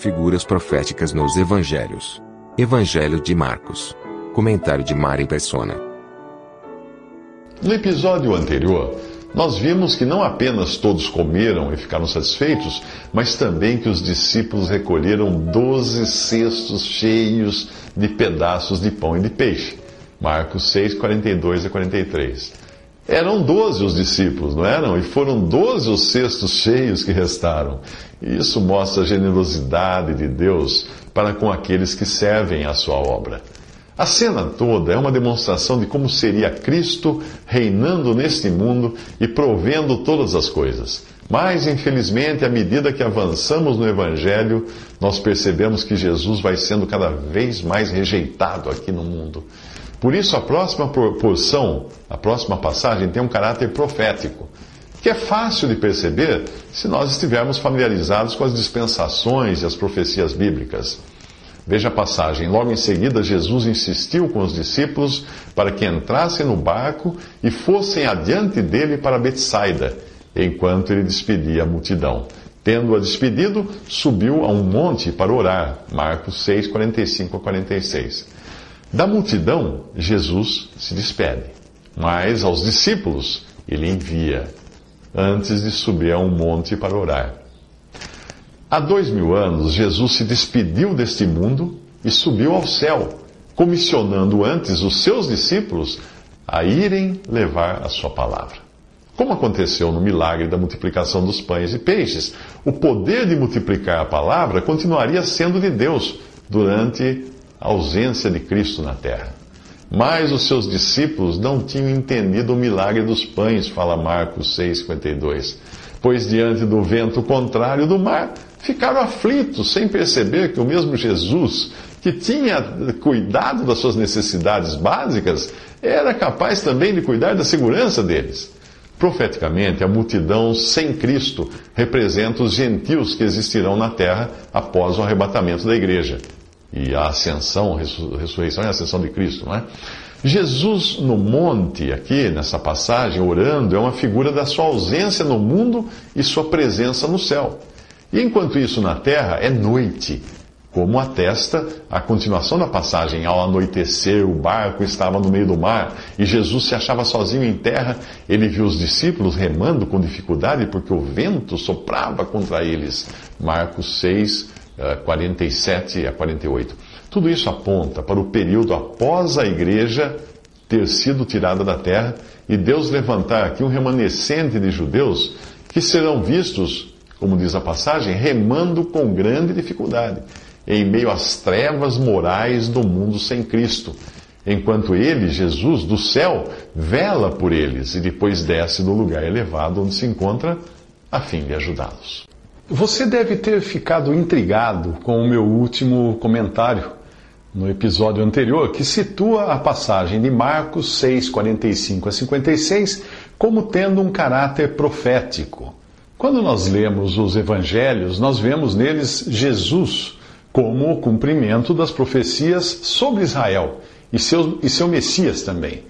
Figuras proféticas nos Evangelhos. Evangelho de Marcos. Comentário de Mari Persona. No episódio anterior, nós vimos que não apenas todos comeram e ficaram satisfeitos, mas também que os discípulos recolheram doze cestos cheios de pedaços de pão e de peixe. Marcos 6, 42 a 43. Eram doze os discípulos, não eram? E foram doze os cestos cheios que restaram. Isso mostra a generosidade de Deus para com aqueles que servem a sua obra. A cena toda é uma demonstração de como seria Cristo reinando neste mundo e provendo todas as coisas. Mas, infelizmente, à medida que avançamos no Evangelho, nós percebemos que Jesus vai sendo cada vez mais rejeitado aqui no mundo. Por isso, a próxima porção, a próxima passagem, tem um caráter profético, que é fácil de perceber se nós estivermos familiarizados com as dispensações e as profecias bíblicas. Veja a passagem. Logo em seguida, Jesus insistiu com os discípulos para que entrassem no barco e fossem adiante dele para Betsaida, enquanto ele despedia a multidão. Tendo-a despedido, subiu a um monte para orar. Marcos 6, 45 a 46. Da multidão, Jesus se despede, mas aos discípulos ele envia, antes de subir a um monte para orar. Há dois mil anos, Jesus se despediu deste mundo e subiu ao céu, comissionando antes os seus discípulos a irem levar a sua palavra. Como aconteceu no milagre da multiplicação dos pães e peixes, o poder de multiplicar a palavra continuaria sendo de Deus durante a ausência de Cristo na terra. Mas os seus discípulos não tinham entendido o milagre dos pães, fala Marcos 6,52. Pois diante do vento contrário do mar, ficaram aflitos, sem perceber que o mesmo Jesus, que tinha cuidado das suas necessidades básicas, era capaz também de cuidar da segurança deles. Profeticamente, a multidão sem Cristo representa os gentios que existirão na terra após o arrebatamento da igreja. E a ascensão, ressurreição e ascensão de Cristo, não é? Jesus no monte, aqui nessa passagem, orando, é uma figura da sua ausência no mundo e sua presença no céu. E enquanto isso na terra é noite, como atesta a continuação da passagem. Ao anoitecer, o barco estava no meio do mar e Jesus se achava sozinho em terra. Ele viu os discípulos remando com dificuldade porque o vento soprava contra eles. Marcos 6, 47 eh, a 48. Tudo isso aponta para o período após a igreja ter sido tirada da terra e Deus levantar aqui um remanescente de judeus que serão vistos como diz a passagem, remando com grande dificuldade, em meio às trevas morais do mundo sem Cristo, enquanto ele, Jesus, do céu, vela por eles e depois desce do lugar elevado onde se encontra, a fim de ajudá-los. Você deve ter ficado intrigado com o meu último comentário no episódio anterior, que situa a passagem de Marcos 6, 45 a 56 como tendo um caráter profético. Quando nós lemos os evangelhos, nós vemos neles Jesus como o cumprimento das profecias sobre Israel e seu, e seu Messias também.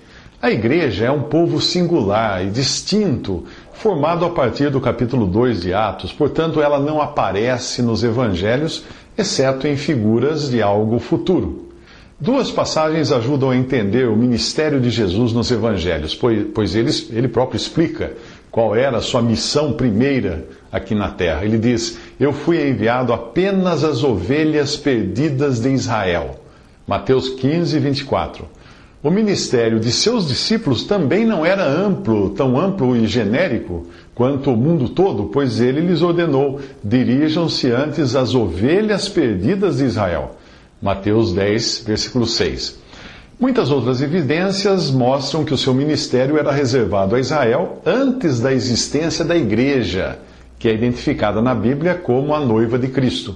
A igreja é um povo singular e distinto, formado a partir do capítulo 2 de Atos, portanto, ela não aparece nos evangelhos, exceto em figuras de algo futuro. Duas passagens ajudam a entender o ministério de Jesus nos evangelhos, pois, ele, ele próprio explica qual era a sua missão primeira aqui na terra. Ele diz: Eu fui enviado apenas às ovelhas perdidas de Israel. Mateus 15, 24. O ministério de seus discípulos também não era amplo, tão amplo e genérico quanto o mundo todo, pois ele lhes ordenou: dirijam-se antes às ovelhas perdidas de Israel. Mateus 10, versículo 6. Muitas outras evidências mostram que o seu ministério era reservado a Israel antes da existência da igreja, que é identificada na Bíblia como a noiva de Cristo.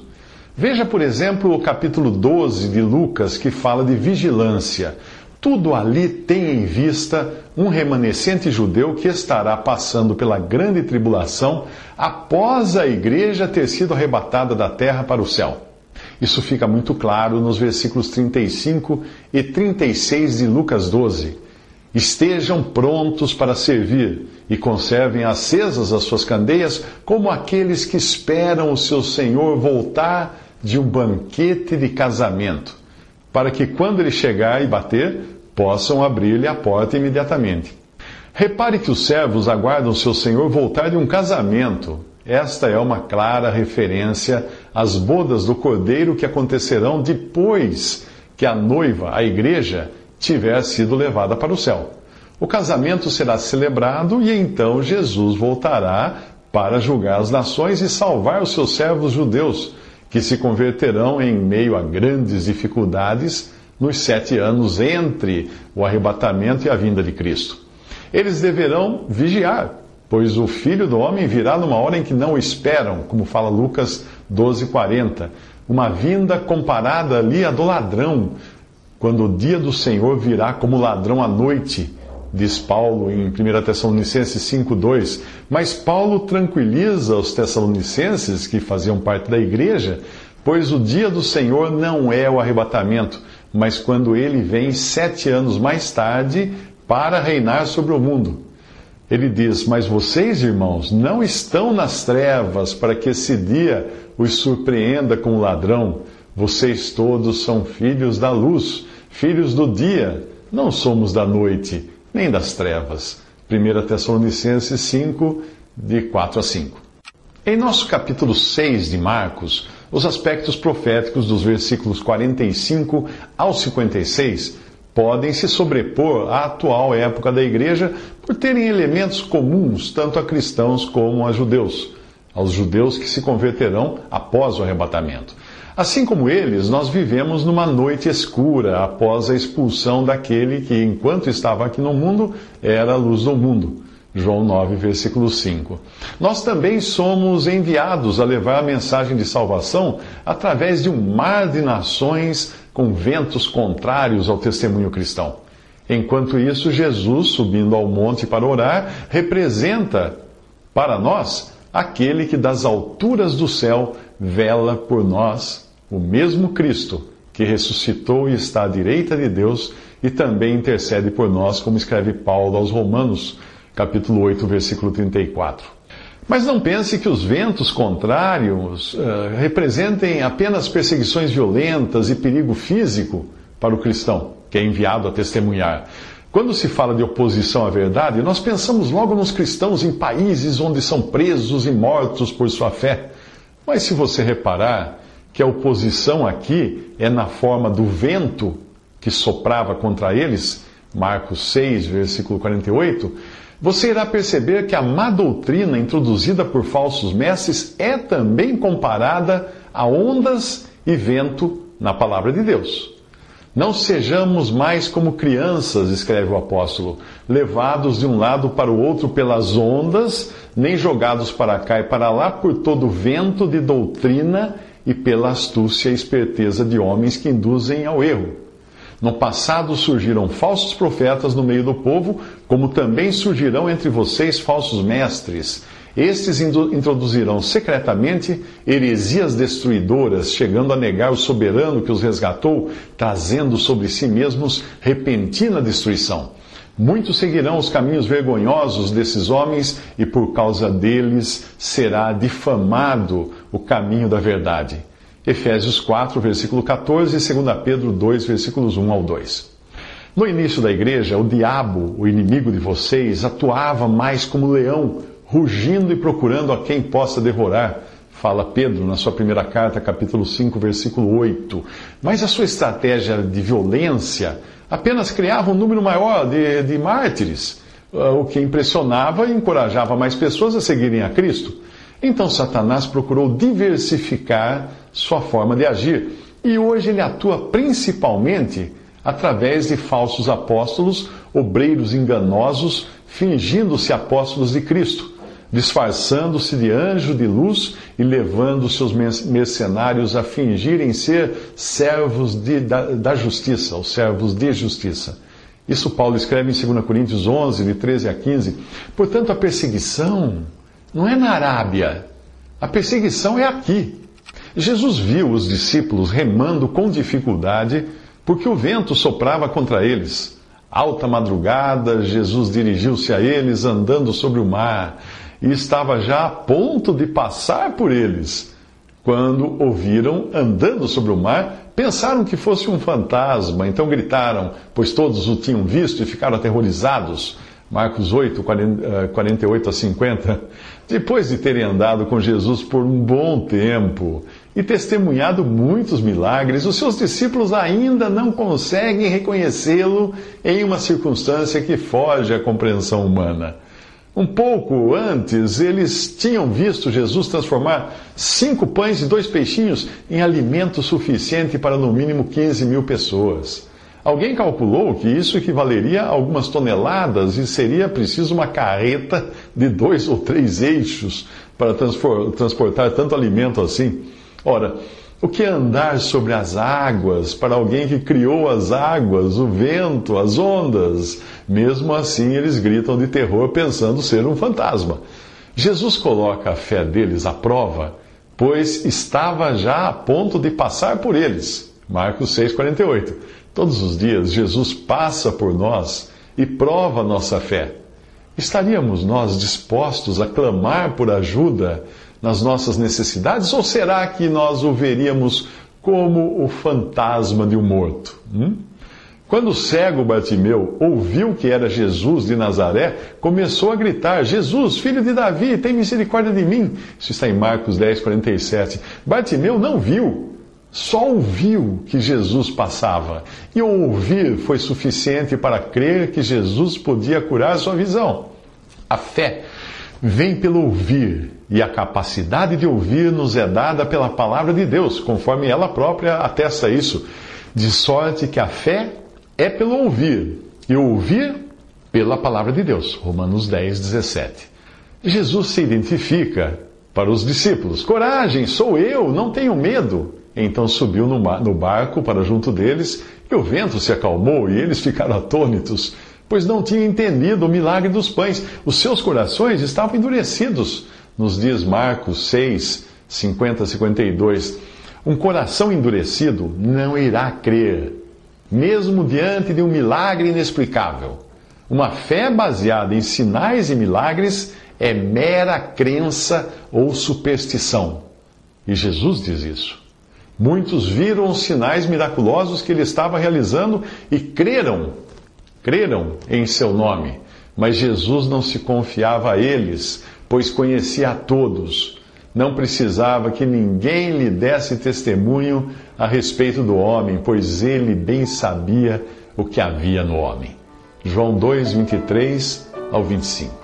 Veja, por exemplo, o capítulo 12 de Lucas, que fala de vigilância. Tudo ali tem em vista um remanescente judeu que estará passando pela grande tribulação após a igreja ter sido arrebatada da terra para o céu. Isso fica muito claro nos versículos 35 e 36 de Lucas 12. Estejam prontos para servir e conservem acesas as suas candeias, como aqueles que esperam o seu Senhor voltar de um banquete de casamento, para que quando ele chegar e bater, possam abrir-lhe a porta imediatamente. Repare que os servos aguardam seu senhor voltar de um casamento. Esta é uma clara referência às bodas do cordeiro que acontecerão depois que a noiva, a igreja, tiver sido levada para o céu. O casamento será celebrado e então Jesus voltará para julgar as nações e salvar os seus servos judeus, que se converterão em meio a grandes dificuldades nos sete anos entre o arrebatamento e a vinda de Cristo. Eles deverão vigiar, pois o filho do homem virá numa hora em que não o esperam, como fala Lucas 12,40. Uma vinda comparada ali à do ladrão, quando o dia do Senhor virá como ladrão à noite, diz Paulo em 1 Tessalonicenses 5,2. Mas Paulo tranquiliza os tessalonicenses, que faziam parte da igreja, pois o dia do Senhor não é o arrebatamento mas quando ele vem sete anos mais tarde para reinar sobre o mundo. Ele diz: Mas vocês, irmãos, não estão nas trevas para que esse dia os surpreenda com ladrão. Vocês todos são filhos da luz, filhos do dia. Não somos da noite, nem das trevas. 1 Tessalonicenses 5, de 4 a 5. Em nosso capítulo 6 de Marcos, os aspectos proféticos dos versículos 45 ao 56 podem se sobrepor à atual época da igreja por terem elementos comuns tanto a cristãos como a judeus, aos judeus que se converterão após o arrebatamento. Assim como eles, nós vivemos numa noite escura após a expulsão daquele que, enquanto estava aqui no mundo, era a luz do mundo. João 9, versículo 5. Nós também somos enviados a levar a mensagem de salvação através de um mar de nações com ventos contrários ao testemunho cristão. Enquanto isso, Jesus, subindo ao monte para orar, representa para nós aquele que das alturas do céu vela por nós, o mesmo Cristo que ressuscitou e está à direita de Deus e também intercede por nós, como escreve Paulo aos Romanos capítulo 8, versículo 34. Mas não pense que os ventos contrários uh, representem apenas perseguições violentas e perigo físico para o cristão, que é enviado a testemunhar. Quando se fala de oposição à verdade, nós pensamos logo nos cristãos em países onde são presos e mortos por sua fé. Mas se você reparar que a oposição aqui é na forma do vento que soprava contra eles, Marcos 6, versículo 48, você irá perceber que a má doutrina introduzida por falsos mestres é também comparada a ondas e vento na palavra de Deus. Não sejamos mais como crianças, escreve o apóstolo, levados de um lado para o outro pelas ondas, nem jogados para cá e para lá por todo vento de doutrina e pela astúcia e esperteza de homens que induzem ao erro. No passado surgiram falsos profetas no meio do povo, como também surgirão entre vocês falsos mestres. Estes introduzirão secretamente heresias destruidoras, chegando a negar o soberano que os resgatou, trazendo sobre si mesmos repentina destruição. Muitos seguirão os caminhos vergonhosos desses homens e por causa deles será difamado o caminho da verdade. Efésios 4, versículo 14 e 2 Pedro 2, versículos 1 ao 2. No início da igreja, o diabo, o inimigo de vocês, atuava mais como leão, rugindo e procurando a quem possa devorar. Fala Pedro na sua primeira carta, capítulo 5, versículo 8. Mas a sua estratégia de violência apenas criava um número maior de, de mártires, ah, o que impressionava e encorajava mais pessoas a seguirem a Cristo. Então Satanás procurou diversificar sua forma de agir e hoje ele atua principalmente através de falsos apóstolos, obreiros enganosos, fingindo-se apóstolos de Cristo, disfarçando-se de anjo de luz e levando seus mercenários a fingirem ser servos de, da, da justiça, os servos de justiça. Isso Paulo escreve em 2 Coríntios 11, de 13 a 15. Portanto, a perseguição não é na Arábia, a perseguição é aqui. Jesus viu os discípulos remando com dificuldade porque o vento soprava contra eles. Alta madrugada, Jesus dirigiu-se a eles andando sobre o mar e estava já a ponto de passar por eles. Quando ouviram andando sobre o mar, pensaram que fosse um fantasma, então gritaram, pois todos o tinham visto e ficaram aterrorizados. Marcos 8, 48 a 50. Depois de terem andado com Jesus por um bom tempo e testemunhado muitos milagres, os seus discípulos ainda não conseguem reconhecê-lo em uma circunstância que foge à compreensão humana. Um pouco antes, eles tinham visto Jesus transformar cinco pães e dois peixinhos em alimento suficiente para no mínimo 15 mil pessoas. Alguém calculou que isso equivaleria a algumas toneladas e seria preciso uma carreta de dois ou três eixos para transportar tanto alimento assim. Ora, o que é andar sobre as águas para alguém que criou as águas, o vento, as ondas? Mesmo assim, eles gritam de terror pensando ser um fantasma. Jesus coloca a fé deles à prova, pois estava já a ponto de passar por eles. Marcos 6,48. Todos os dias, Jesus passa por nós e prova nossa fé. Estaríamos nós dispostos a clamar por ajuda nas nossas necessidades? Ou será que nós o veríamos como o fantasma de um morto? Hum? Quando o cego Bartimeu ouviu que era Jesus de Nazaré, começou a gritar: Jesus, filho de Davi, tem misericórdia de mim. Isso está em Marcos 10, 47. Bartimeu não viu, só ouviu que Jesus passava. E o ouvir foi suficiente para crer que Jesus podia curar sua visão. A fé vem pelo ouvir, e a capacidade de ouvir nos é dada pela palavra de Deus, conforme ela própria atesta isso, de sorte que a fé é pelo ouvir, e ouvir pela palavra de Deus. Romanos 10, 17. Jesus se identifica para os discípulos: Coragem, sou eu, não tenho medo. Então subiu no barco para junto deles, e o vento se acalmou, e eles ficaram atônitos pois não tinham entendido o milagre dos pães. Os seus corações estavam endurecidos. Nos dias Marcos 6, 50 a 52. Um coração endurecido não irá crer, mesmo diante de um milagre inexplicável. Uma fé baseada em sinais e milagres é mera crença ou superstição. E Jesus diz isso. Muitos viram os sinais miraculosos que ele estava realizando e creram creram em seu nome, mas Jesus não se confiava a eles, pois conhecia a todos. Não precisava que ninguém lhe desse testemunho a respeito do homem, pois ele bem sabia o que havia no homem. João 2, 23 ao 25.